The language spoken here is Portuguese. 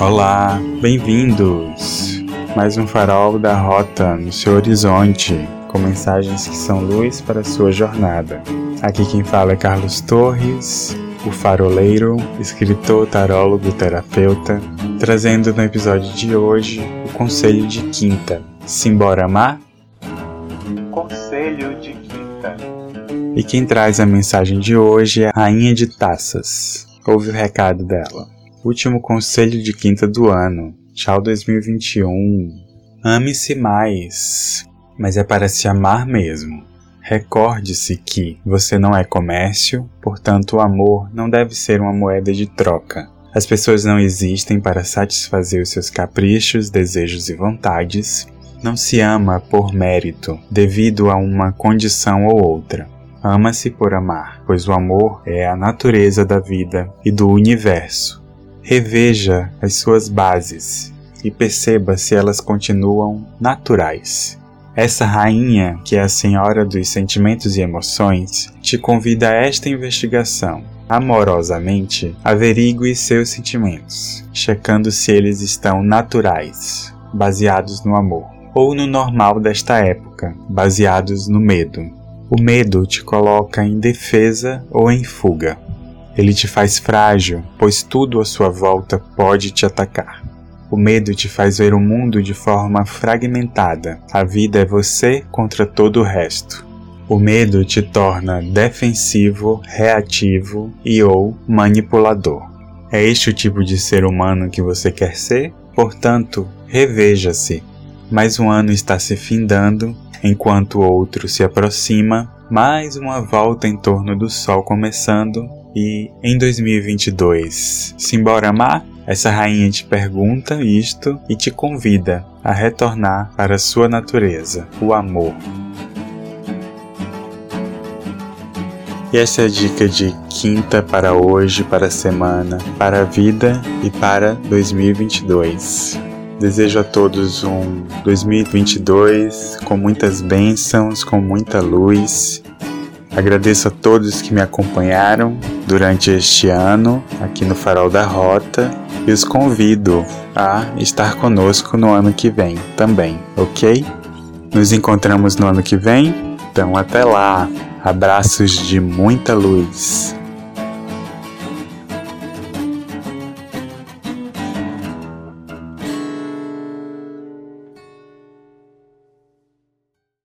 Olá, bem-vindos! Mais um farol da rota no seu horizonte, com mensagens que são luz para a sua jornada. Aqui quem fala é Carlos Torres, o faroleiro, escritor, tarólogo, terapeuta, trazendo no episódio de hoje o conselho de quinta. Simbora amar? Conselho de quinta. E quem traz a mensagem de hoje é a Rainha de Taças. Ouve o recado dela. Último conselho de quinta do ano. Tchau 2021. Ame-se mais, mas é para se amar mesmo. Recorde-se que você não é comércio, portanto, o amor não deve ser uma moeda de troca. As pessoas não existem para satisfazer os seus caprichos, desejos e vontades. Não se ama por mérito, devido a uma condição ou outra. Ama-se por amar, pois o amor é a natureza da vida e do universo. Reveja as suas bases e perceba se elas continuam naturais. Essa rainha, que é a senhora dos sentimentos e emoções, te convida a esta investigação. Amorosamente, averigue seus sentimentos, checando se eles estão naturais, baseados no amor, ou no normal desta época, baseados no medo. O medo te coloca em defesa ou em fuga. Ele te faz frágil, pois tudo à sua volta pode te atacar. O medo te faz ver o mundo de forma fragmentada. A vida é você contra todo o resto. O medo te torna defensivo, reativo e ou manipulador. É este o tipo de ser humano que você quer ser? Portanto, reveja-se. Mais um ano está se findando enquanto outro se aproxima, mais uma volta em torno do Sol começando e em 2022, simbora amar? Essa rainha te pergunta isto e te convida a retornar para sua natureza, o amor. E essa é a dica de quinta para hoje, para a semana, para a vida e para 2022. Desejo a todos um 2022 com muitas bênçãos, com muita luz. Agradeço a todos que me acompanharam durante este ano aqui no Farol da Rota e os convido a estar conosco no ano que vem também, ok? Nos encontramos no ano que vem? Então até lá! Abraços de muita luz!